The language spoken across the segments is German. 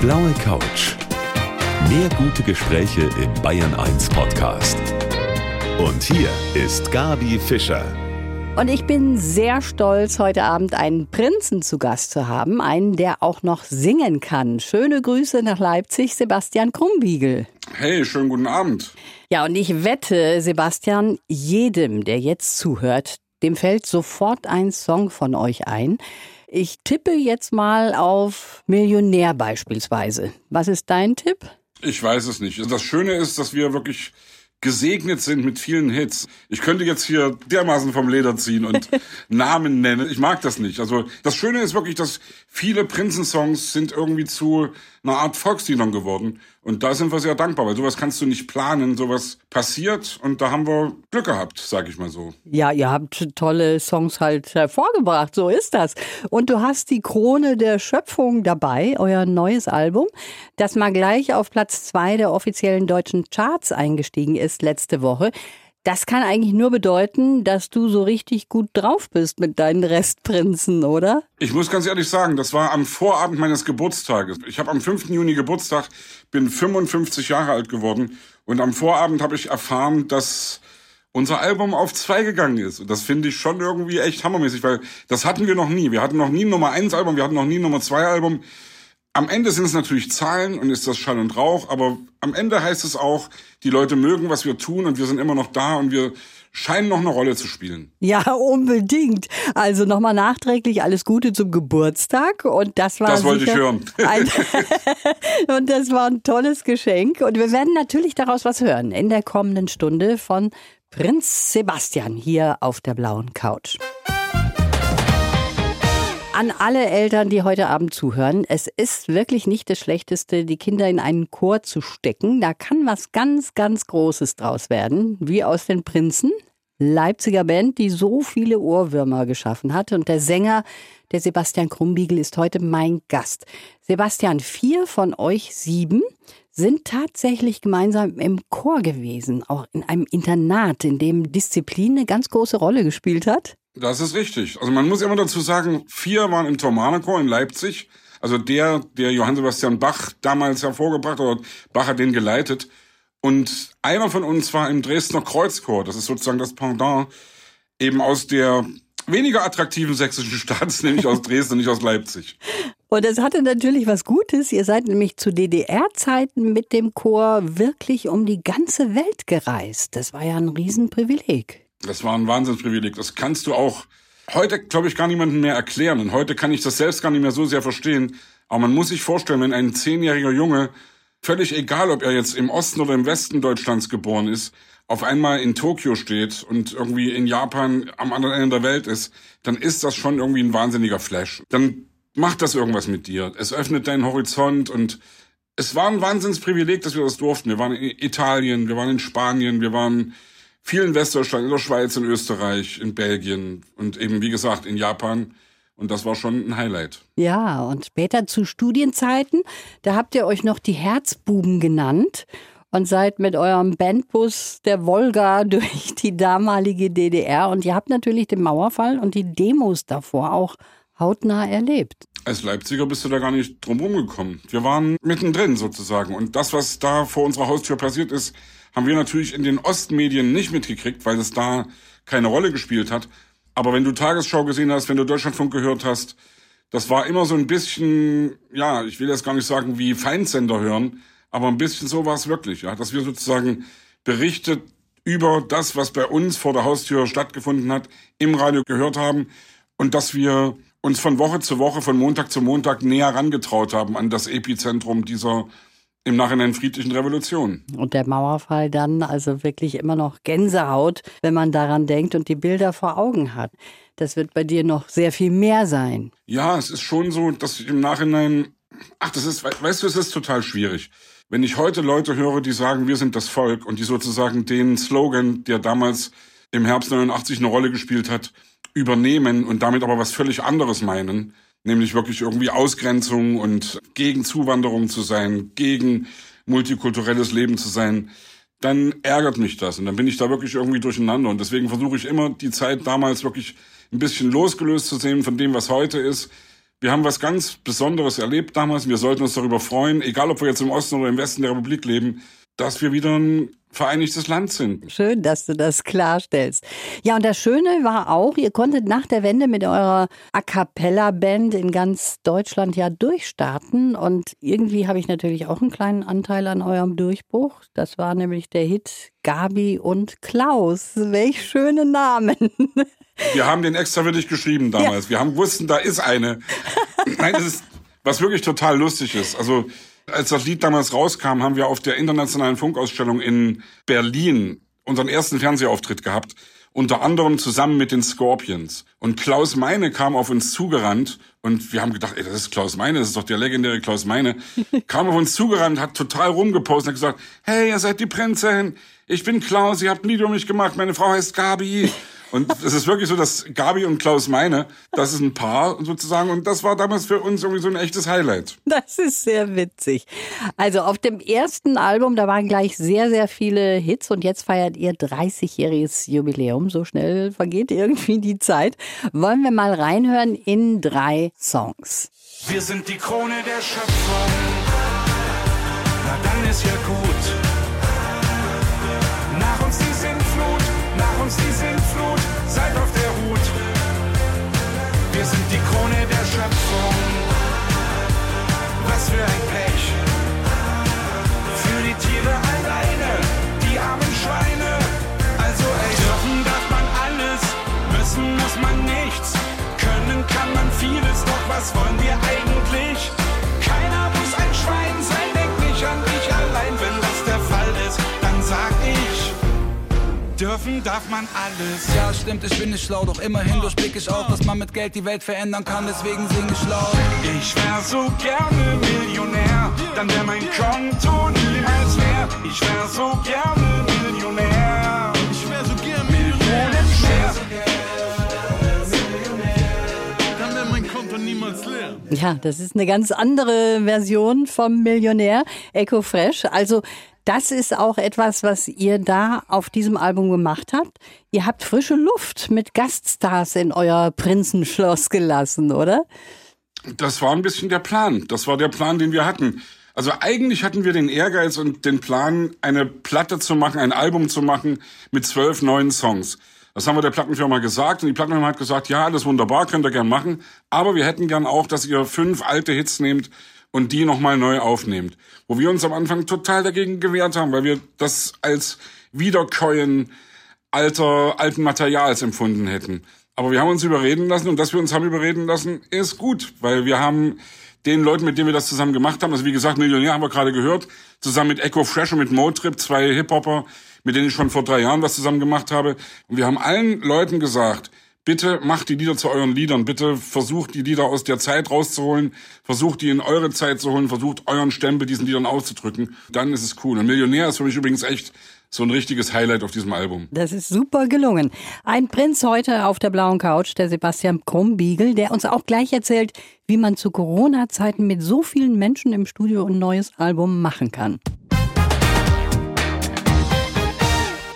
blaue Couch. Mehr gute Gespräche im Bayern 1 Podcast. Und hier ist Gabi Fischer. Und ich bin sehr stolz, heute Abend einen Prinzen zu Gast zu haben, einen, der auch noch singen kann. Schöne Grüße nach Leipzig, Sebastian Krumbiegel. Hey, schönen guten Abend. Ja, und ich wette, Sebastian, jedem, der jetzt zuhört, dem fällt sofort ein Song von euch ein. Ich tippe jetzt mal auf Millionär beispielsweise. Was ist dein Tipp? Ich weiß es nicht. Das Schöne ist, dass wir wirklich gesegnet sind mit vielen Hits. Ich könnte jetzt hier dermaßen vom Leder ziehen und Namen nennen. Ich mag das nicht. Also das Schöne ist wirklich, dass viele Prinzensongs sind irgendwie zu einer Art Volksliedern geworden. Und da sind wir sehr dankbar, weil sowas kannst du nicht planen, sowas passiert und da haben wir Glück gehabt, sag ich mal so. Ja, ihr habt tolle Songs halt hervorgebracht, so ist das. Und du hast die Krone der Schöpfung dabei, euer neues Album, das mal gleich auf Platz zwei der offiziellen deutschen Charts eingestiegen ist letzte Woche. Das kann eigentlich nur bedeuten, dass du so richtig gut drauf bist mit deinen Restprinzen, oder? Ich muss ganz ehrlich sagen, das war am Vorabend meines Geburtstages. Ich habe am 5. Juni Geburtstag, bin 55 Jahre alt geworden und am Vorabend habe ich erfahren, dass unser Album auf zwei gegangen ist. Und das finde ich schon irgendwie echt hammermäßig, weil das hatten wir noch nie. Wir hatten noch nie ein Nummer 1 Album, wir hatten noch nie ein Nummer 2 Album. Am Ende sind es natürlich Zahlen und ist das Schall und Rauch, aber am Ende heißt es auch, die Leute mögen, was wir tun und wir sind immer noch da und wir scheinen noch eine Rolle zu spielen. Ja, unbedingt. Also nochmal nachträglich alles Gute zum Geburtstag und das war Das wollte ich hören. Ein und das war ein tolles Geschenk und wir werden natürlich daraus was hören in der kommenden Stunde von Prinz Sebastian hier auf der blauen Couch an alle Eltern, die heute Abend zuhören. Es ist wirklich nicht das Schlechteste, die Kinder in einen Chor zu stecken. Da kann was ganz, ganz Großes draus werden, wie aus den Prinzen. Leipziger Band, die so viele Ohrwürmer geschaffen hat. Und der Sänger, der Sebastian Krumbiegel, ist heute mein Gast. Sebastian, vier von euch sieben sind tatsächlich gemeinsam im Chor gewesen, auch in einem Internat, in dem Disziplin eine ganz große Rolle gespielt hat. Das ist richtig. Also man muss immer dazu sagen, vier waren im Thomanerchor in Leipzig. Also der, der Johann Sebastian Bach damals hervorgebracht oder Bach hat den geleitet. Und einer von uns war im Dresdner Kreuzchor. Das ist sozusagen das Pendant eben aus der weniger attraktiven sächsischen Stadt, nämlich aus Dresden, nicht aus Leipzig. Und es hatte natürlich was Gutes. Ihr seid nämlich zu DDR-Zeiten mit dem Chor wirklich um die ganze Welt gereist. Das war ja ein Riesenprivileg. Das war ein Wahnsinnsprivileg. Das kannst du auch heute, glaube ich, gar niemandem mehr erklären. Und heute kann ich das selbst gar nicht mehr so sehr verstehen. Aber man muss sich vorstellen, wenn ein zehnjähriger Junge, völlig egal, ob er jetzt im Osten oder im Westen Deutschlands geboren ist, auf einmal in Tokio steht und irgendwie in Japan am anderen Ende der Welt ist, dann ist das schon irgendwie ein wahnsinniger Flash. Dann macht das irgendwas mit dir. Es öffnet deinen Horizont und es war ein Wahnsinnsprivileg, dass wir das durften. Wir waren in Italien, wir waren in Spanien, wir waren vielen Westdeutschland, in der Schweiz, in Österreich, in Belgien und eben, wie gesagt, in Japan. Und das war schon ein Highlight. Ja, und später zu Studienzeiten, da habt ihr euch noch die Herzbuben genannt und seid mit eurem Bandbus der Wolga durch die damalige DDR. Und ihr habt natürlich den Mauerfall und die Demos davor auch hautnah erlebt. Als Leipziger bist du da gar nicht drumherum gekommen. Wir waren mittendrin sozusagen. Und das, was da vor unserer Haustür passiert ist, haben wir natürlich in den Ostmedien nicht mitgekriegt, weil es da keine Rolle gespielt hat. Aber wenn du Tagesschau gesehen hast, wenn du Deutschlandfunk gehört hast, das war immer so ein bisschen, ja, ich will jetzt gar nicht sagen wie Feindsender hören, aber ein bisschen so war es wirklich, ja, dass wir sozusagen berichtet über das, was bei uns vor der Haustür stattgefunden hat, im Radio gehört haben und dass wir uns von Woche zu Woche, von Montag zu Montag näher rangetraut haben an das Epizentrum dieser im Nachhinein friedlichen Revolution. Und der Mauerfall dann also wirklich immer noch Gänsehaut, wenn man daran denkt und die Bilder vor Augen hat. Das wird bei dir noch sehr viel mehr sein. Ja, es ist schon so, dass ich im Nachhinein, ach, das ist, weißt du, es ist total schwierig. Wenn ich heute Leute höre, die sagen, wir sind das Volk und die sozusagen den Slogan, der damals im Herbst 89 eine Rolle gespielt hat, übernehmen und damit aber was völlig anderes meinen, nämlich wirklich irgendwie Ausgrenzung und gegen Zuwanderung zu sein, gegen multikulturelles Leben zu sein, dann ärgert mich das und dann bin ich da wirklich irgendwie durcheinander und deswegen versuche ich immer die Zeit damals wirklich ein bisschen losgelöst zu sehen von dem, was heute ist, Wir haben was ganz Besonderes erlebt damals. Wir sollten uns darüber freuen, egal ob wir jetzt im Osten oder im Westen der Republik leben, dass wir wieder ein vereinigtes Land sind. Schön, dass du das klarstellst. Ja, und das Schöne war auch, ihr konntet nach der Wende mit eurer A cappella Band in ganz Deutschland ja durchstarten und irgendwie habe ich natürlich auch einen kleinen Anteil an eurem Durchbruch. Das war nämlich der Hit Gabi und Klaus. Welch schöne Namen. Wir haben den extra für dich geschrieben damals. Ja. Wir haben wussten, da ist eine. Nein, das ist was wirklich total lustig ist. Also als das Lied damals rauskam, haben wir auf der internationalen Funkausstellung in Berlin unseren ersten Fernsehauftritt gehabt. Unter anderem zusammen mit den Scorpions. Und Klaus Meine kam auf uns zugerannt und wir haben gedacht, ey, das ist Klaus Meine, das ist doch der legendäre Klaus Meine. kam auf uns zugerannt, hat total rumgepostet und gesagt, hey, ihr seid die Prinzen, ich bin Klaus, ihr habt ein Lied um mich gemacht, meine Frau heißt Gabi. Und es ist wirklich so, dass Gabi und Klaus Meine, das ist ein Paar sozusagen. Und das war damals für uns irgendwie so ein echtes Highlight. Das ist sehr witzig. Also auf dem ersten Album, da waren gleich sehr, sehr viele Hits. Und jetzt feiert ihr 30-jähriges Jubiläum. So schnell vergeht irgendwie die Zeit. Wollen wir mal reinhören in drei Songs. Wir sind die Krone der Schöpfung. Na dann ist ja gut. Wir sind die Krone Dürfen darf man alles. Ja, stimmt, ich bin nicht schlau, doch immerhin durchblick ich auch, dass man mit Geld die Welt verändern kann, deswegen sing ich laut. Ich wär so gerne Millionär, dann wär mein Konto niemals leer. Ich wär so gerne Millionär. Ich wär so gerne Millionär. Dann wäre mein Konto niemals leer. Ja, das ist eine ganz andere Version vom Millionär Echo Fresh. Also das ist auch etwas, was ihr da auf diesem Album gemacht habt. Ihr habt frische Luft mit Gaststars in euer Prinzenschloss gelassen, oder? Das war ein bisschen der Plan. Das war der Plan, den wir hatten. Also eigentlich hatten wir den Ehrgeiz und den Plan, eine Platte zu machen, ein Album zu machen mit zwölf neuen Songs. Das haben wir der Plattenfirma gesagt und die Plattenfirma hat gesagt, ja, alles wunderbar, könnt ihr gern machen, aber wir hätten gern auch, dass ihr fünf alte Hits nehmt und die nochmal neu aufnehmt. Wo wir uns am Anfang total dagegen gewehrt haben, weil wir das als Wiederkäuen alter, alten Materials empfunden hätten. Aber wir haben uns überreden lassen und dass wir uns haben überreden lassen, ist gut, weil wir haben den Leuten, mit denen wir das zusammen gemacht haben, also wie gesagt, Millionär haben wir gerade gehört, zusammen mit Echo Fresh und mit Motrip, zwei Hip-Hopper, mit denen ich schon vor drei Jahren was zusammen gemacht habe. Und wir haben allen Leuten gesagt, bitte macht die Lieder zu euren Liedern, bitte versucht die Lieder aus der Zeit rauszuholen, versucht die in eure Zeit zu holen, versucht euren Stempel diesen Liedern auszudrücken. Dann ist es cool. Und Millionär ist für mich übrigens echt so ein richtiges Highlight auf diesem Album. Das ist super gelungen. Ein Prinz heute auf der blauen Couch, der Sebastian Krumbiegel, der uns auch gleich erzählt, wie man zu Corona-Zeiten mit so vielen Menschen im Studio ein neues Album machen kann.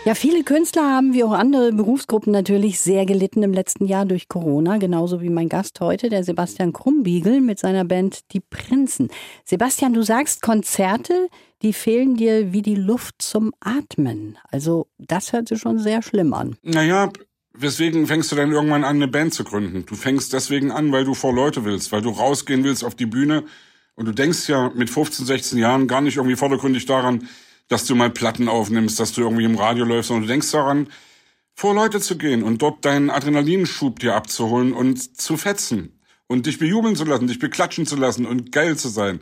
Ja, viele Künstler haben wie auch andere Berufsgruppen natürlich sehr gelitten im letzten Jahr durch Corona, genauso wie mein Gast heute, der Sebastian Krumbiegel mit seiner Band Die Prinzen. Sebastian, du sagst Konzerte, die fehlen dir wie die Luft zum Atmen. Also das hört sich schon sehr schlimm an. Naja, weswegen fängst du dann irgendwann an, eine Band zu gründen? Du fängst deswegen an, weil du vor Leute willst, weil du rausgehen willst auf die Bühne und du denkst ja mit 15, 16 Jahren gar nicht irgendwie vordergründig daran, dass du mal Platten aufnimmst, dass du irgendwie im Radio läufst, sondern du denkst daran, vor Leute zu gehen und dort deinen Adrenalinschub dir abzuholen und zu fetzen und dich bejubeln zu lassen, dich beklatschen zu lassen und geil zu sein.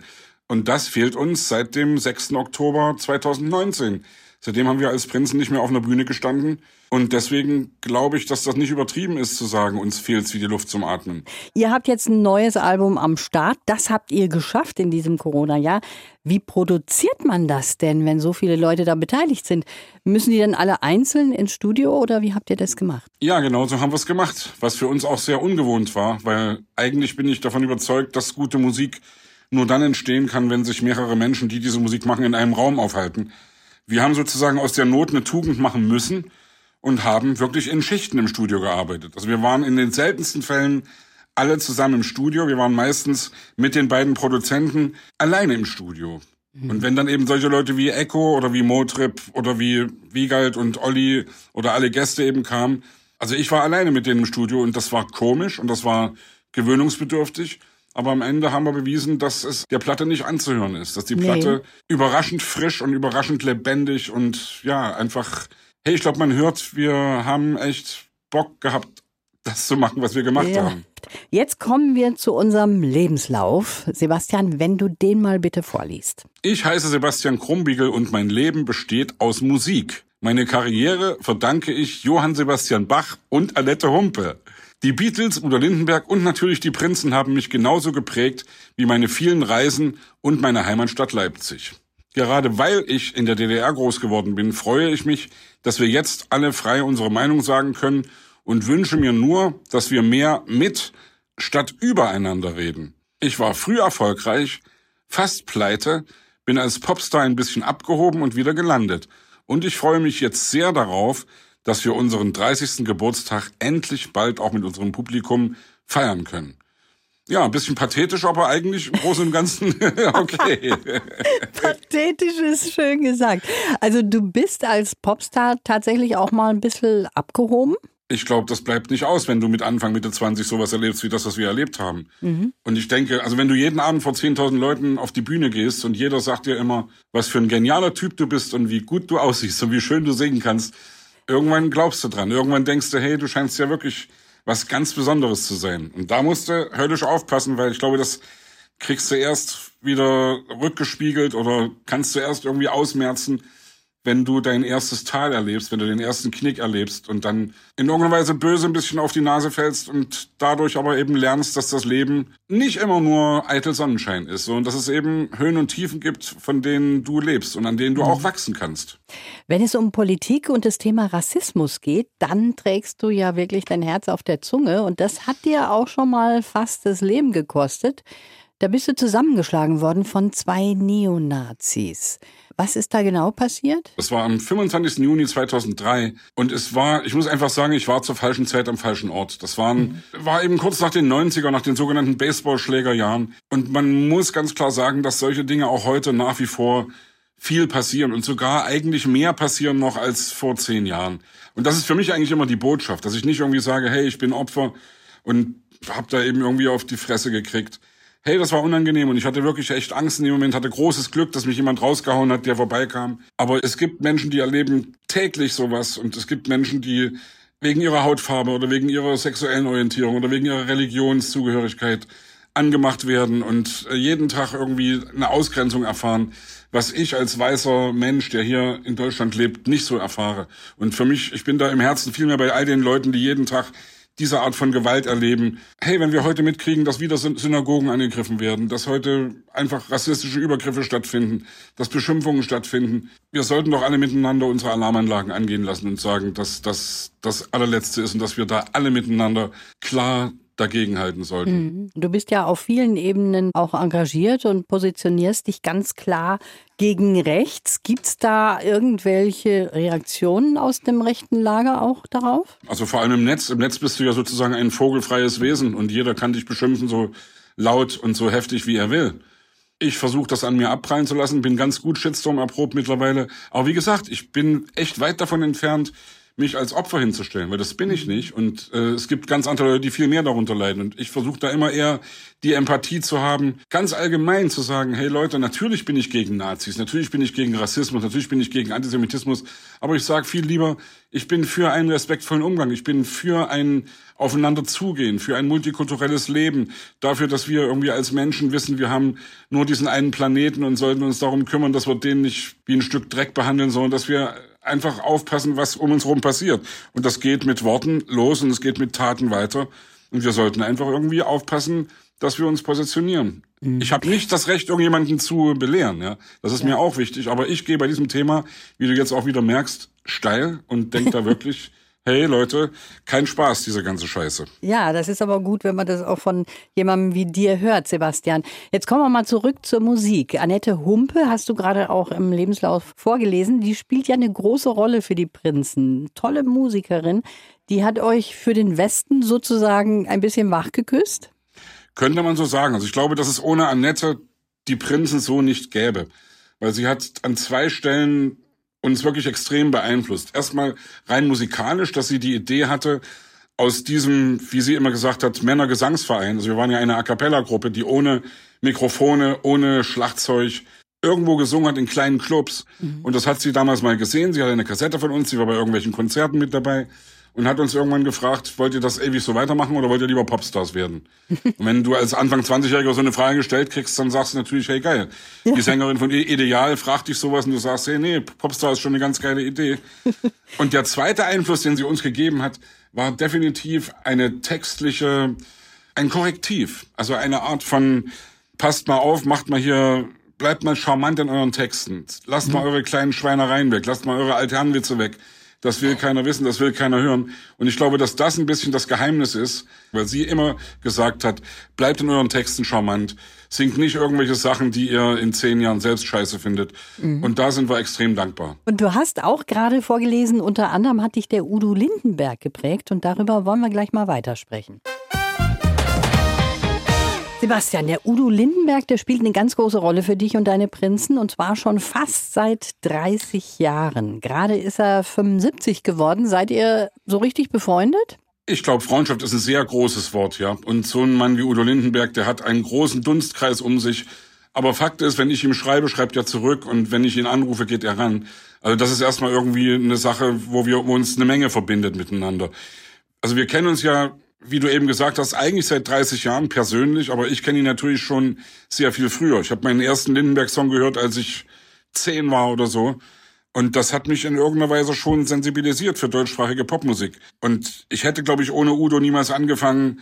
Und das fehlt uns seit dem 6. Oktober 2019. Seitdem haben wir als Prinzen nicht mehr auf einer Bühne gestanden. Und deswegen glaube ich, dass das nicht übertrieben ist zu sagen, uns fehlt's wie die Luft zum Atmen. Ihr habt jetzt ein neues Album am Start. Das habt ihr geschafft in diesem Corona-Jahr. Wie produziert man das denn, wenn so viele Leute da beteiligt sind? Müssen die dann alle einzeln ins Studio oder wie habt ihr das gemacht? Ja, genau so haben wir es gemacht. Was für uns auch sehr ungewohnt war, weil eigentlich bin ich davon überzeugt, dass gute Musik nur dann entstehen kann, wenn sich mehrere Menschen, die diese Musik machen, in einem Raum aufhalten. Wir haben sozusagen aus der Not eine Tugend machen müssen und haben wirklich in Schichten im Studio gearbeitet. Also wir waren in den seltensten Fällen alle zusammen im Studio. Wir waren meistens mit den beiden Produzenten alleine im Studio. Und wenn dann eben solche Leute wie Echo oder wie Motrip oder wie Wiegald und Olli oder alle Gäste eben kamen, also ich war alleine mit denen im Studio und das war komisch und das war gewöhnungsbedürftig. Aber am Ende haben wir bewiesen, dass es der Platte nicht anzuhören ist, dass die Nee. Platte überraschend frisch und überraschend lebendig und ja, einfach, hey, ich glaube, man hört, wir haben echt Bock gehabt, das zu machen, was wir gemacht Ja. haben. Jetzt kommen wir zu unserem Lebenslauf. Sebastian, wenn du den mal bitte vorliest. Ich heiße Sebastian Krumbiegel und mein Leben besteht aus Musik. Meine Karriere verdanke ich Johann Sebastian Bach und Annette Humpe. Die Beatles, Udo Lindenberg und natürlich die Prinzen haben mich genauso geprägt wie meine vielen Reisen und meine Heimatstadt Leipzig. Gerade weil ich in der DDR groß geworden bin, freue ich mich, dass wir jetzt alle frei unsere Meinung sagen können und wünsche mir nur, dass wir mehr mit statt übereinander reden. Ich war früh erfolgreich, fast pleite, bin als Popstar ein bisschen abgehoben und wieder gelandet. Und ich freue mich jetzt sehr darauf, dass wir unseren 30. Geburtstag endlich bald auch mit unserem Publikum feiern können. Ja, ein bisschen pathetisch, aber eigentlich im Großen und Ganzen okay. Pathetisch ist schön gesagt. Also du bist als Popstar tatsächlich auch mal ein bisschen abgehoben. Ich glaube, das bleibt nicht aus, wenn du mit Anfang, Mitte 20 sowas erlebst, wie das, was wir erlebt haben. Und ich denke, also wenn du jeden Abend vor 10.000 Leuten auf die Bühne gehst und jeder sagt dir immer, was für ein genialer Typ du bist und wie gut du aussiehst und wie schön du singen kannst, irgendwann glaubst du dran. Irgendwann denkst du, hey, du scheinst ja wirklich was ganz Besonderes zu sein. Und da musst du höllisch aufpassen, weil ich glaube, das kriegst du erst wieder rückgespiegelt oder kannst du erst irgendwie ausmerzen, wenn du dein erstes Tal erlebst, wenn du den ersten Knick erlebst und dann in irgendeiner Weise böse ein bisschen auf die Nase fällst und dadurch aber eben lernst, dass das Leben nicht immer nur eitel Sonnenschein ist, sondern dass es eben Höhen und Tiefen gibt, von denen du lebst und an denen du auch wachsen kannst. Wenn es um Politik und das Thema Rassismus geht, dann trägst du ja wirklich dein Herz auf der Zunge und das hat dir auch schon mal fast das Leben gekostet. Da bist du zusammengeschlagen worden von zwei Neonazis. Was ist da genau passiert? Das war am 25. Juni 2003 und es war, ich muss einfach sagen, ich war zur falschen Zeit am falschen Ort. Das waren, war eben kurz nach den 90er, nach den sogenannten Baseballschlägerjahren und man muss ganz klar sagen, dass solche Dinge auch heute nach wie vor viel passieren und sogar eigentlich mehr passieren noch als vor zehn Jahren. Und das ist für mich eigentlich immer die Botschaft, dass ich nicht irgendwie sage, hey, ich bin Opfer und hab da eben irgendwie auf die Fresse gekriegt. Hey, das war unangenehm und ich hatte wirklich echt Angst in dem Moment, hatte großes Glück, dass mich jemand rausgehauen hat, der vorbeikam. Aber es gibt Menschen, die erleben täglich sowas und es gibt Menschen, die wegen ihrer Hautfarbe oder wegen ihrer sexuellen Orientierung oder wegen ihrer Religionszugehörigkeit angemacht werden und äh, jeden Tag irgendwie eine Ausgrenzung erfahren, was ich als weißer Mensch, der hier in Deutschland lebt, nicht so erfahre. Und für mich, ich bin da im Herzen viel mehr bei all den Leuten, die jeden Tag diese Art von Gewalt erleben. Hey, wenn wir heute mitkriegen, dass wieder Syn- Synagogen angegriffen werden, dass heute einfach rassistische Übergriffe stattfinden, dass Beschimpfungen stattfinden, wir sollten doch alle miteinander unsere Alarmanlagen angehen lassen und sagen, dass das das allerletzte ist und dass wir da alle miteinander klar dagegenhalten sollten. Du bist ja auf vielen Ebenen auch engagiert und positionierst dich ganz klar gegen rechts. Gibt es da irgendwelche Reaktionen aus dem rechten Lager auch darauf? Also vor allem im Netz. Im Netz bist du ja sozusagen ein vogelfreies Wesen und jeder kann dich beschimpfen so laut und so heftig, wie er will. Ich versuche das an mir abprallen zu lassen, bin ganz gut Shitstorm erprobt mittlerweile. Aber wie gesagt, ich bin echt weit davon entfernt, mich als Opfer hinzustellen, weil das bin ich nicht. Und äh, es gibt ganz andere Leute, die viel mehr darunter leiden. Und ich versuche da immer eher die Empathie zu haben, ganz allgemein zu sagen, hey Leute, natürlich bin ich gegen Nazis, natürlich bin ich gegen Rassismus, natürlich bin ich gegen Antisemitismus, aber ich sage viel lieber, ich bin für einen respektvollen Umgang, ich bin für ein aufeinander zugehen, für ein multikulturelles Leben, dafür, dass wir irgendwie als Menschen wissen, wir haben nur diesen einen Planeten und sollten uns darum kümmern, dass wir den nicht wie ein Stück Dreck behandeln, sondern dass wir einfach aufpassen, was um uns herum passiert. Und das geht mit Worten los und es geht mit Taten weiter. Und wir sollten einfach irgendwie aufpassen, dass wir uns positionieren. Ich habe nicht das Recht, irgendjemanden zu belehren. Ja, Das ist mir auch wichtig. Aber ich gehe bei diesem Thema, wie du jetzt auch wieder merkst, steil und denk da wirklich, hey Leute, kein Spaß, diese ganze Scheiße. Ja, das ist aber gut, wenn man das auch von jemandem wie dir hört, Sebastian. Jetzt kommen wir mal zurück zur Musik. Annette Humpe hast du gerade auch im Lebenslauf vorgelesen. Die spielt ja eine große Rolle für die Prinzen. Tolle Musikerin, die hat euch für den Westen sozusagen ein bisschen wach geküsst? Könnte man so sagen. Also ich glaube, dass es ohne Annette die Prinzen so nicht gäbe. Weil sie hat an zwei Stellen uns wirklich extrem beeinflusst. Erstmal rein musikalisch, dass sie die Idee hatte, aus diesem, wie sie immer gesagt hat, Männergesangsverein, also wir waren ja eine A Cappella-Gruppe, die ohne Mikrofone, ohne Schlagzeug irgendwo gesungen hat in kleinen Clubs. Mhm. Und das hat sie damals mal gesehen. Sie hatte eine Kassette von uns, sie war bei irgendwelchen Konzerten mit dabei und hat uns irgendwann gefragt, wollt ihr das ewig so weitermachen oder wollt ihr lieber Popstars werden? und wenn du als Anfang 20-Jähriger so eine Frage gestellt kriegst, dann sagst du natürlich, hey geil. Die Sängerin von Ideal fragt dich sowas und du sagst, hey nee, Popstar ist schon eine ganz geile Idee. und der zweite Einfluss, den sie uns gegeben hat, war definitiv eine textliche, ein Korrektiv. Also eine Art von, passt mal auf, macht mal hier bleibt mal charmant in euren Texten. Lasst mal eure kleinen Schweinereien weg. Lasst mal eure Alternwitze weg. Das will keiner wissen, das will keiner hören. Und ich glaube, dass das ein bisschen das Geheimnis ist, weil sie immer gesagt hat, bleibt in euren Texten charmant, singt nicht irgendwelche Sachen, die ihr in zehn Jahren selbst scheiße findet. Mhm. Und da sind wir extrem dankbar. Und du hast auch gerade vorgelesen, unter anderem hat dich der Udo Lindenberg geprägt und darüber wollen wir gleich mal weitersprechen. Sebastian, der Udo Lindenberg, der spielt eine ganz große Rolle für dich und deine Prinzen und zwar schon fast seit 30 Jahren. Gerade ist er 75 geworden. Seid ihr so richtig befreundet? Ich glaube, Freundschaft ist ein sehr großes Wort, ja. Und so ein Mann wie Udo Lindenberg, der hat einen großen Dunstkreis um sich. Aber Fakt ist, wenn ich ihm schreibe, schreibt er zurück und wenn ich ihn anrufe, geht er ran. Also das ist erstmal irgendwie eine Sache, wo wir uns eine Menge verbindet miteinander. Also wir kennen uns ja wie du eben gesagt hast, eigentlich seit 30 Jahren persönlich, aber ich kenne ihn natürlich schon sehr viel früher. Ich habe meinen ersten Lindenberg-Song gehört, als ich zehn war oder so. Und das hat mich in irgendeiner Weise schon sensibilisiert für deutschsprachige Popmusik. Und ich hätte, glaube ich, ohne Udo niemals angefangen,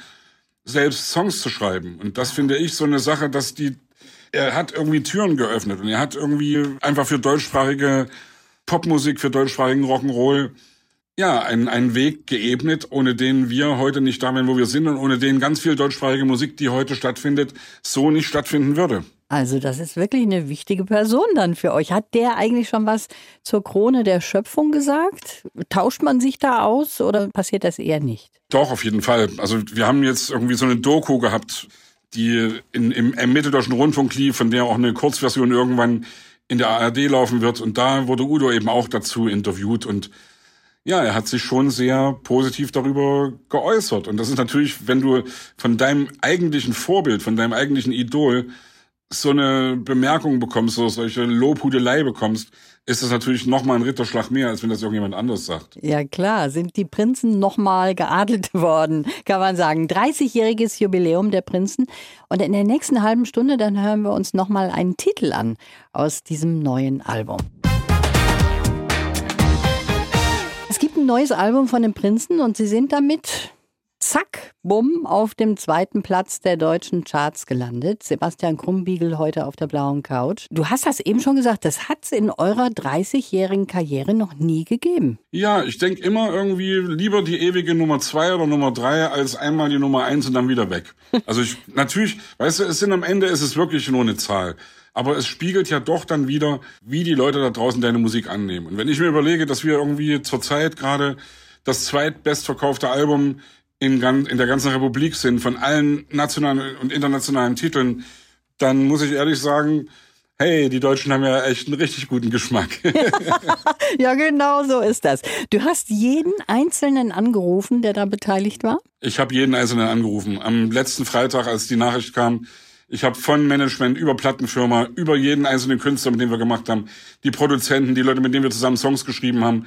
selbst Songs zu schreiben. Und das finde ich so eine Sache, dass die, er hat irgendwie Türen geöffnet und er hat irgendwie einfach für deutschsprachige Popmusik, für deutschsprachigen Rock'n'Roll ja, einen, einen Weg geebnet, ohne den wir heute nicht da wären, wo wir sind und ohne den ganz viel deutschsprachige Musik, die heute stattfindet, so nicht stattfinden würde. Also das ist wirklich eine wichtige Person dann für euch. Hat der eigentlich schon was zur Krone der Schöpfung gesagt? Tauscht man sich da aus oder passiert das eher nicht? Doch, auf jeden Fall. Also wir haben jetzt irgendwie so eine Doku gehabt, die in, im, im Mitteldeutschen Rundfunk lief, von der auch eine Kurzversion irgendwann in der ARD laufen wird. Und da wurde Udo eben auch dazu interviewt und ja, er hat sich schon sehr positiv darüber geäußert. Und das ist natürlich, wenn du von deinem eigentlichen Vorbild, von deinem eigentlichen Idol so eine Bemerkung bekommst, so solche Lobhudelei bekommst, ist das natürlich nochmal ein Ritterschlag mehr, als wenn das irgendjemand anderes sagt. Ja klar, sind die Prinzen nochmal geadelt worden, kann man sagen. 30-jähriges Jubiläum der Prinzen. Und in der nächsten halben Stunde, dann hören wir uns nochmal einen Titel an aus diesem neuen Album. Ein neues Album von den Prinzen und sie sind damit zack, bumm, auf dem zweiten Platz der deutschen Charts gelandet. Sebastian Krumbiegel heute auf der blauen Couch. Du hast das eben schon gesagt, das hat es in eurer 30-jährigen Karriere noch nie gegeben. Ja, ich denke immer irgendwie lieber die ewige Nummer zwei oder Nummer drei als einmal die Nummer eins und dann wieder weg. Also ich, natürlich, weißt du, es sind am Ende, ist es wirklich nur eine Zahl aber es spiegelt ja doch dann wieder, wie die Leute da draußen deine Musik annehmen. Und wenn ich mir überlege, dass wir irgendwie zurzeit gerade das zweitbestverkaufte Album in, in der ganzen Republik sind, von allen nationalen und internationalen Titeln, dann muss ich ehrlich sagen, hey, die Deutschen haben ja echt einen richtig guten Geschmack. ja, genau so ist das. Du hast jeden Einzelnen angerufen, der da beteiligt war? Ich habe jeden Einzelnen angerufen. Am letzten Freitag, als die Nachricht kam, ich habe von Management über Plattenfirma, über jeden einzelnen Künstler, mit dem wir gemacht haben, die Produzenten, die Leute, mit denen wir zusammen Songs geschrieben haben.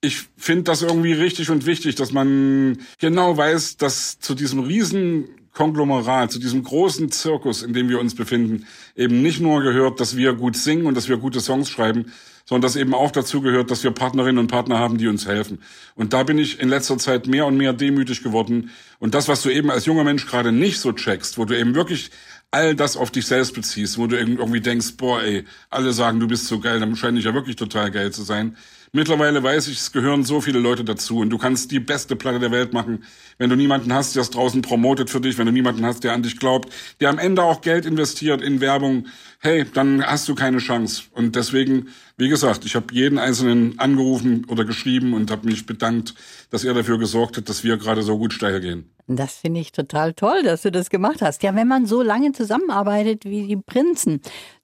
Ich finde das irgendwie richtig und wichtig, dass man genau weiß, dass zu diesem riesen Konglomerat, zu diesem großen Zirkus, in dem wir uns befinden, eben nicht nur gehört, dass wir gut singen und dass wir gute Songs schreiben, sondern dass eben auch dazu gehört, dass wir Partnerinnen und Partner haben, die uns helfen. Und da bin ich in letzter Zeit mehr und mehr demütig geworden. Und das, was du eben als junger Mensch gerade nicht so checkst, wo du eben wirklich all das auf dich selbst beziehst, wo du irgendwie denkst, boah, ey, alle sagen, du bist so geil, dann scheine ich ja wirklich total geil zu sein. Mittlerweile weiß ich, es gehören so viele Leute dazu und du kannst die beste Platte der Welt machen, wenn du niemanden hast, der es draußen promotet für dich, wenn du niemanden hast, der an dich glaubt, der am Ende auch Geld investiert in Werbung, hey, dann hast du keine Chance. Und deswegen wie gesagt, ich habe jeden Einzelnen angerufen oder geschrieben und habe mich bedankt, dass er dafür gesorgt hat, dass wir gerade so gut steil gehen. Das finde ich total toll, dass du das gemacht hast. Ja, wenn man so lange zusammenarbeitet wie die Prinzen,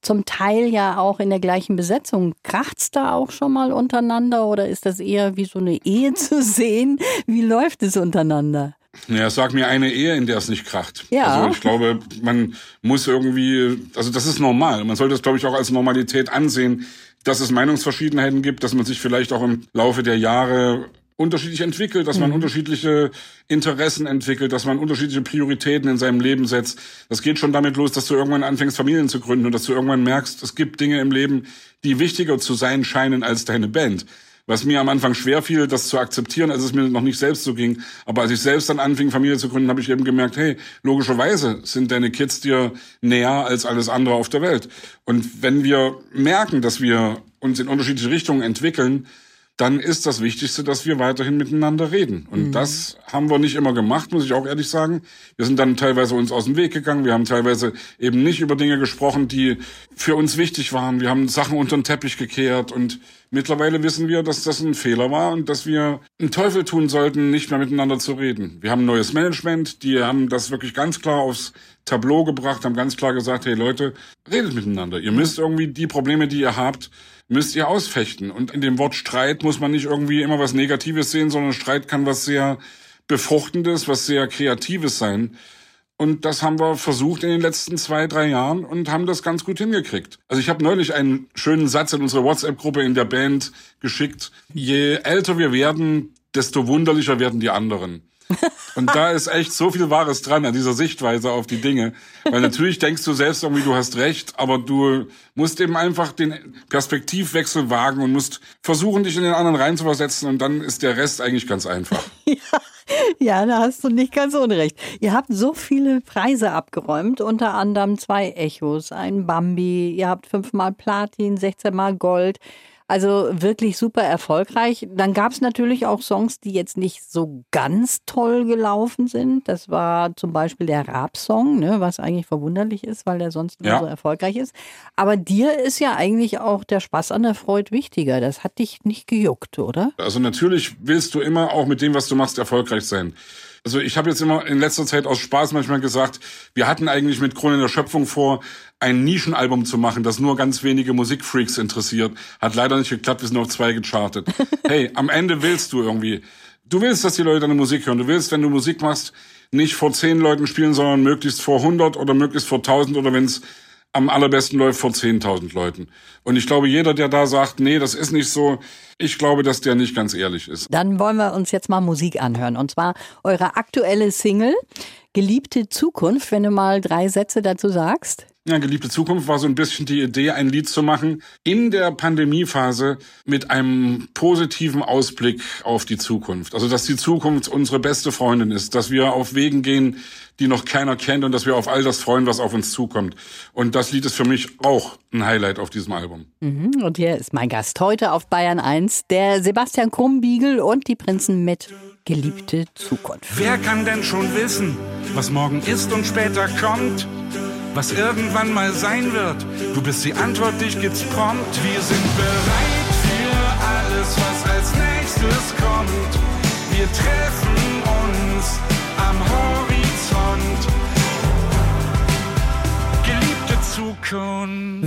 zum Teil ja auch in der gleichen Besetzung, kracht's da auch schon mal untereinander oder ist das eher wie so eine Ehe zu sehen? Wie läuft es untereinander? Ja, sag mir eine Ehe, in der es nicht kracht. Ja. Also ich glaube, man muss irgendwie, also das ist normal. Man sollte das, glaube ich, auch als Normalität ansehen, dass es Meinungsverschiedenheiten gibt, dass man sich vielleicht auch im Laufe der Jahre unterschiedlich entwickelt, dass man unterschiedliche Interessen entwickelt, dass man unterschiedliche Prioritäten in seinem Leben setzt. Das geht schon damit los, dass du irgendwann anfängst, Familien zu gründen und dass du irgendwann merkst, es gibt Dinge im Leben, die wichtiger zu sein scheinen als deine Band. Was mir am Anfang schwer fiel, das zu akzeptieren, als es mir noch nicht selbst so ging. Aber als ich selbst dann anfing, Familie zu gründen, habe ich eben gemerkt, hey, logischerweise sind deine Kids dir näher als alles andere auf der Welt. Und wenn wir merken, dass wir uns in unterschiedliche Richtungen entwickeln, dann ist das Wichtigste, dass wir weiterhin miteinander reden. Und das haben wir nicht immer gemacht, muss ich auch ehrlich sagen. Wir sind dann teilweise uns aus dem Weg gegangen. Wir haben teilweise eben nicht über Dinge gesprochen, die für uns wichtig waren. Wir haben Sachen unter den Teppich gekehrt und mittlerweile wissen wir, dass das ein Fehler war und dass wir einen Teufel tun sollten, nicht mehr miteinander zu reden. Wir haben ein neues Management, die haben das wirklich ganz klar aufs Tableau gebracht, haben ganz klar gesagt, hey Leute, redet miteinander. Ihr müsst irgendwie die Probleme, die ihr habt, müsst ihr ausfechten. Und in dem Wort Streit muss man nicht irgendwie immer was Negatives sehen, sondern Streit kann was sehr Befruchtendes, was sehr Kreatives sein. Und das haben wir versucht in den letzten zwei, drei Jahren und haben das ganz gut hingekriegt. Also ich habe neulich einen schönen Satz in unsere WhatsApp-Gruppe in der Band geschickt. Je älter wir werden, desto wunderlicher werden die anderen. Und da ist echt so viel Wahres dran an dieser Sichtweise auf die Dinge. Weil natürlich denkst du selbst irgendwie, du hast recht, aber du musst eben einfach den Perspektivwechsel wagen und musst versuchen, dich in den anderen reinzuversetzen und dann ist der Rest eigentlich ganz einfach. Ja, da hast du nicht ganz unrecht. Ihr habt so viele Preise abgeräumt, unter anderem zwei Echos, ein Bambi, ihr habt fünfmal Platin, 16 Mal Gold. Also wirklich super erfolgreich. Dann gab es natürlich auch Songs, die jetzt nicht so ganz toll gelaufen sind. Das war zum Beispiel der Rap-Song, ne, was eigentlich verwunderlich ist, weil der sonst immer Ja. so erfolgreich ist. Aber dir ist ja eigentlich auch der Spaß an der Freude wichtiger. Das hat dich nicht gejuckt, oder? Also natürlich willst du immer auch mit dem, was du machst, erfolgreich sein. Also ich habe jetzt immer in letzter Zeit aus Spaß manchmal gesagt, wir hatten eigentlich mit Krone der Schöpfung vor, ein Nischenalbum zu machen, das nur ganz wenige Musikfreaks interessiert. Hat leider nicht geklappt, wir sind auf zwei gechartet. hey, am Ende willst du irgendwie, du willst, dass die Leute deine Musik hören. Du willst, wenn du Musik machst, nicht vor zehn Leuten spielen, sondern möglichst vor 100 oder möglichst vor 1000 oder wenn es am allerbesten läuft vor 10.000 Leuten. Und ich glaube, jeder, der da sagt, nee, das ist nicht so, ich glaube, dass der nicht ganz ehrlich ist. Dann wollen wir uns jetzt mal Musik anhören. Und zwar eure aktuelle Single, Geliebte Zukunft, wenn du mal drei Sätze dazu sagst. Ja, geliebte Zukunft war so ein bisschen die Idee, ein Lied zu machen in der Pandemiephase mit einem positiven Ausblick auf die Zukunft. Also, dass die Zukunft unsere beste Freundin ist, dass wir auf Wegen gehen, die noch keiner kennt und dass wir auf all das freuen, was auf uns zukommt. Und das Lied ist für mich auch ein Highlight auf diesem Album. Mhm, Und hier ist mein Gast heute auf Bayern 1, der Sebastian Krumbiegel und die Prinzen mit Geliebte Zukunft. Wer kann denn schon wissen, was morgen ist und später kommt? Was irgendwann mal sein wird? Du bist die Antwort, dich gibt's prompt. Wir sind bereit für alles, was als nächstes kommt. Wir treffen uns am Horizont.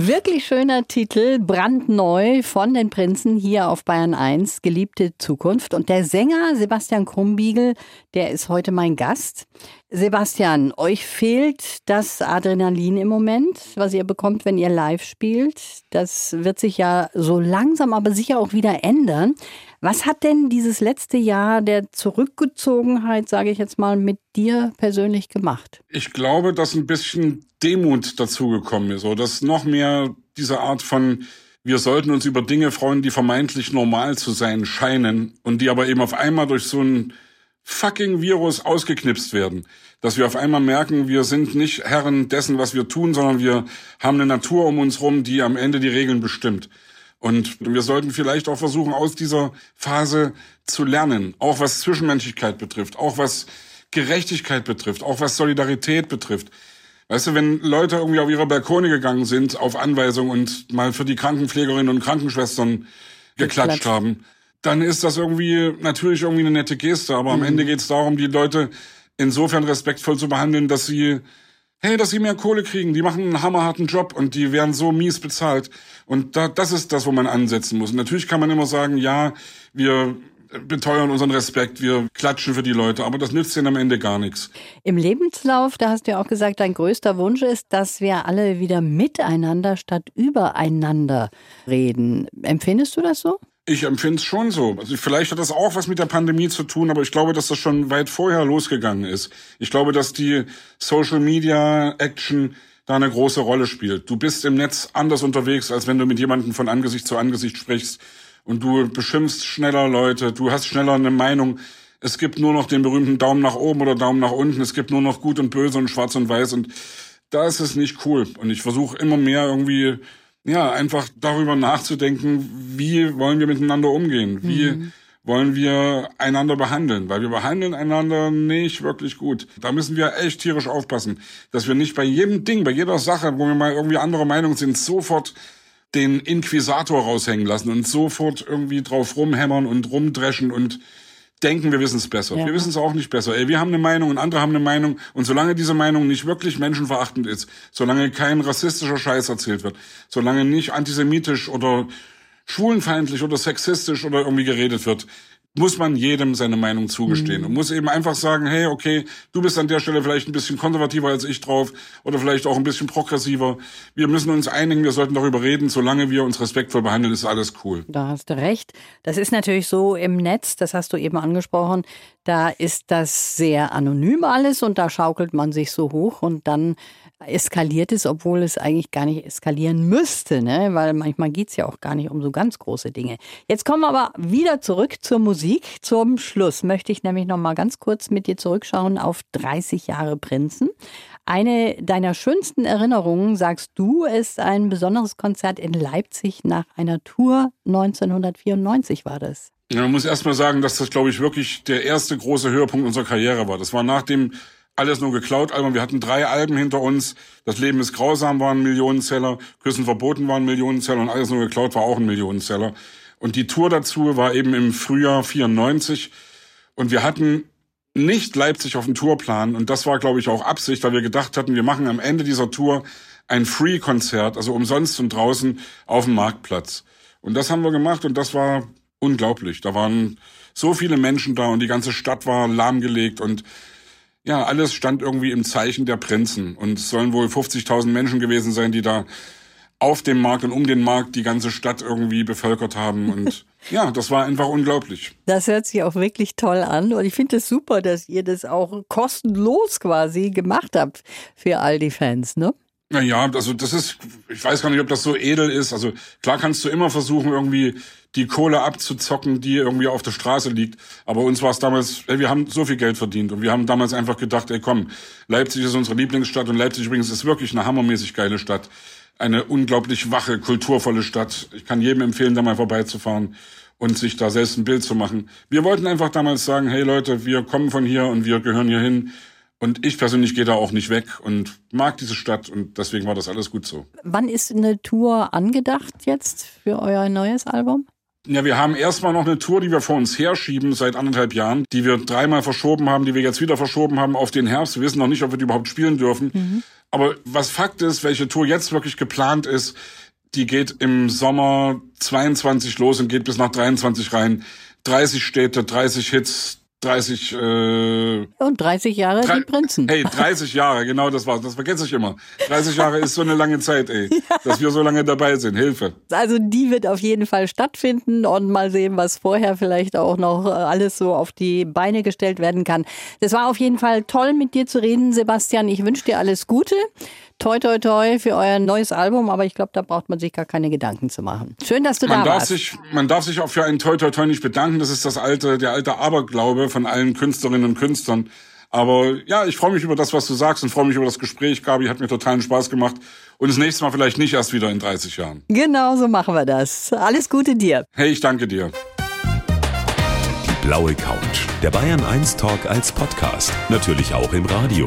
Wirklich schöner Titel, brandneu von den Prinzen hier auf Bayern 1, Geliebte Zukunft. Und der Sänger Sebastian Krumbiegel, der ist heute mein Gast. Sebastian, euch fehlt das Adrenalin im Moment, was ihr bekommt, wenn ihr live spielt. Das wird sich ja so langsam, aber sicher auch wieder ändern. Was hat denn dieses letzte Jahr der Zurückgezogenheit, sage ich jetzt mal, mit dir persönlich gemacht? Ich glaube, dass ein bisschen Demut dazugekommen ist, oder dass noch mehr diese Art von wir sollten uns über Dinge freuen, die vermeintlich normal zu sein scheinen und die aber eben auf einmal durch so ein fucking Virus ausgeknipst werden. Dass wir auf einmal merken, wir sind nicht Herren dessen, was wir tun, sondern wir haben eine Natur um uns rum, die am Ende die Regeln bestimmt. Und wir sollten vielleicht auch versuchen, aus dieser Phase zu lernen, auch was Zwischenmenschlichkeit betrifft, auch was Gerechtigkeit betrifft, auch was Solidarität betrifft. Weißt du, wenn Leute irgendwie auf ihre Balkone gegangen sind, auf Anweisung und mal für die Krankenpflegerinnen und Krankenschwestern geklatscht Geklatscht. haben, dann ist das irgendwie natürlich irgendwie eine nette Geste. Aber am Ende geht es darum, die Leute insofern respektvoll zu behandeln, dass sie, hey, dass sie mehr Kohle kriegen. Die machen einen hammerharten Job und die werden so mies bezahlt. Und da, das ist das, wo man ansetzen muss. Und natürlich kann man immer sagen, ja, wir beteuern unseren Respekt, wir klatschen für die Leute, aber das nützt denen am Ende gar nichts. Im Lebenslauf, da hast du ja auch gesagt, dein größter Wunsch ist, dass wir alle wieder miteinander statt übereinander reden. Empfindest du das so? Ich empfinde es schon so. Also vielleicht hat das auch was mit der Pandemie zu tun, aber ich glaube, dass das schon weit vorher losgegangen ist. Ich glaube, dass die Social Media Action da eine große Rolle spielt. Du bist im Netz anders unterwegs, als wenn du mit jemandem von Angesicht zu Angesicht sprichst und du beschimpfst schneller Leute, du hast schneller eine Meinung. Es gibt nur noch den berühmten Daumen nach oben oder Daumen nach unten. Es gibt nur noch gut und böse und schwarz und weiß und da ist nicht cool. Und ich versuche immer mehr irgendwie, ja, einfach darüber nachzudenken, wie wollen wir miteinander umgehen? Wie wollen wir einander behandeln? Weil wir behandeln einander nicht wirklich gut. Da müssen wir echt tierisch aufpassen, dass wir nicht bei jedem Ding, bei jeder Sache, wo wir mal irgendwie anderer Meinung sind, sofort den Inquisitor raushängen lassen und sofort irgendwie drauf rumhämmern und rumdreschen und denken, wir wissen es besser. Ja. Wir wissen es auch nicht besser. Ey, wir haben eine Meinung und andere haben eine Meinung. Und solange diese Meinung nicht wirklich menschenverachtend ist, solange kein rassistischer Scheiß erzählt wird, solange nicht antisemitisch oder schwulenfeindlich oder sexistisch oder irgendwie geredet wird, muss man jedem seine Meinung zugestehen und muss eben einfach sagen, hey, okay, du bist an der Stelle vielleicht ein bisschen konservativer als ich drauf oder vielleicht auch ein bisschen progressiver. Wir müssen uns einigen, wir sollten darüber reden, solange wir uns respektvoll behandeln, ist alles cool. Da hast du recht. Das ist natürlich so im Netz, das hast du eben angesprochen, da ist das sehr anonym alles und da schaukelt man sich so hoch und dann eskaliert es, obwohl es eigentlich gar nicht eskalieren müsste, ne? weil manchmal geht's ja auch gar nicht um so ganz große Dinge. Jetzt kommen wir aber wieder zurück zur Musik. Zum Schluss möchte ich nämlich noch mal ganz kurz mit dir zurückschauen auf 30 Jahre Prinzen. Eine deiner schönsten Erinnerungen, sagst du, ist ein besonderes Konzert in Leipzig nach einer Tour 1994 war das. Ja, man muss erst mal sagen, dass das, glaube ich, wirklich der erste große Höhepunkt unserer Karriere war. Das war nach dem alles nur geklaut Album. Wir hatten drei Alben hinter uns. Das Leben ist grausam war ein Millionenseller. Küssen verboten war ein Millionenseller und alles nur geklaut war auch ein Millionenseller. Und die Tour dazu war eben im Frühjahr 94. Und wir hatten nicht Leipzig auf dem Tourplan. Und das war, glaube ich, auch Absicht, weil wir gedacht hatten, wir machen am Ende dieser Tour ein Free-Konzert, also umsonst und draußen auf dem Marktplatz. Und das haben wir gemacht und das war unglaublich. Da waren so viele Menschen da und die ganze Stadt war lahmgelegt und ja, alles stand irgendwie im Zeichen der Prinzen. Und es sollen wohl 50.000 Menschen gewesen sein, die da auf dem Markt und um den Markt die ganze Stadt irgendwie bevölkert haben. Und ja, das war einfach unglaublich. Das hört sich auch wirklich toll an und ich finde es super, dass ihr das auch kostenlos quasi gemacht habt für all die Fans, ne? Naja, also das ist, ich weiß gar nicht, ob das so edel ist. Also klar kannst du immer versuchen, irgendwie die Kohle abzuzocken, die irgendwie auf der Straße liegt. Aber uns war es damals, ey, wir haben so viel Geld verdient und wir haben damals einfach gedacht, ey komm, Leipzig ist unsere Lieblingsstadt und Leipzig übrigens ist wirklich eine hammermäßig geile Stadt. Eine unglaublich wache, kulturvolle Stadt. Ich kann jedem empfehlen, da mal vorbeizufahren und sich da selbst ein Bild zu machen. Wir wollten einfach damals sagen, hey Leute, wir kommen von hier und wir gehören hier hin. Und ich persönlich gehe da auch nicht weg und mag diese Stadt und deswegen war das alles gut so. Wann ist eine Tour angedacht jetzt für euer neues Album? Ja, wir haben erstmal noch eine Tour, die wir vor uns herschieben seit anderthalb Jahren, die wir dreimal verschoben haben, die wir jetzt wieder verschoben haben auf den Herbst. Wir wissen noch nicht, ob wir die überhaupt spielen dürfen. Aber was Fakt ist, welche Tour jetzt wirklich geplant ist, die geht im Sommer 22 los und geht bis nach 23 rein. 30 Städte, 30 Hits, 30 äh, Und 30 Jahre Drei- die Prinzen. Hey, 30 Jahre, genau das war's. Das vergesse ich immer. 30 Jahre ist so eine lange Zeit, ey. Dass wir so lange dabei sind. Hilfe. Also die wird auf jeden Fall stattfinden und mal sehen, was vorher vielleicht auch noch äh, alles so auf die Beine gestellt werden kann. Das war auf jeden Fall toll mit dir zu reden, Sebastian. Ich wünsche dir alles Gute. Toi, toi, toi für euer neues Album, aber ich glaube, da braucht man sich gar keine Gedanken zu machen. Schön, dass du Man da darf warst. sich, man darf sich auch für einen Toi Toi Toi nicht bedanken. Das ist das alte, der alte Aberglaube von allen Künstlerinnen und Künstlern. Aber ja, ich freue mich über das, was du sagst und freue mich über das Gespräch, Gabi. Hat mir totalen Spaß gemacht. Und das nächste Mal vielleicht nicht erst wieder in 30 Jahren. Genau so machen wir das. Alles Gute dir. Hey, ich danke dir. Die blaue Couch. Der Bayern 1 Talk als Podcast. Natürlich auch im Radio.